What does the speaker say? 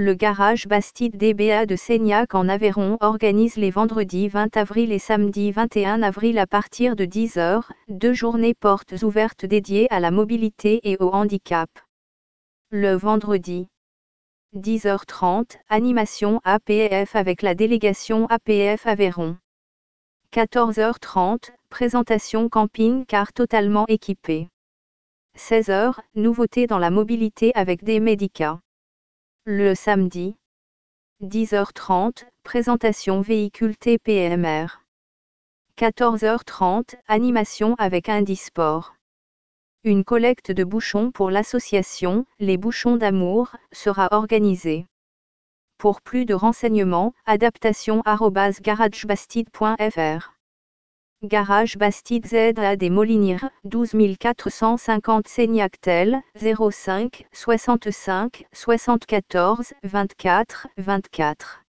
Le garage Bastide DBA de Seignac en Aveyron organise les vendredis 20 avril et samedi 21 avril à partir de 10h, deux journées portes ouvertes dédiées à la mobilité et au handicap. Le vendredi 10h30, animation APF avec la délégation APF Aveyron. 14h30, présentation camping-car totalement équipé. 16h, nouveauté dans la mobilité avec des médicats. Le samedi. 10h30, présentation véhicule TPMR. 14h30, animation avec Indisport. Une collecte de bouchons pour l'association Les Bouchons d'amour sera organisée. Pour plus de renseignements, adaptation@garagebastide.fr. Garage Bastide ZA des Molinières, 12 450 Seignactel, 05 65 74 24 24.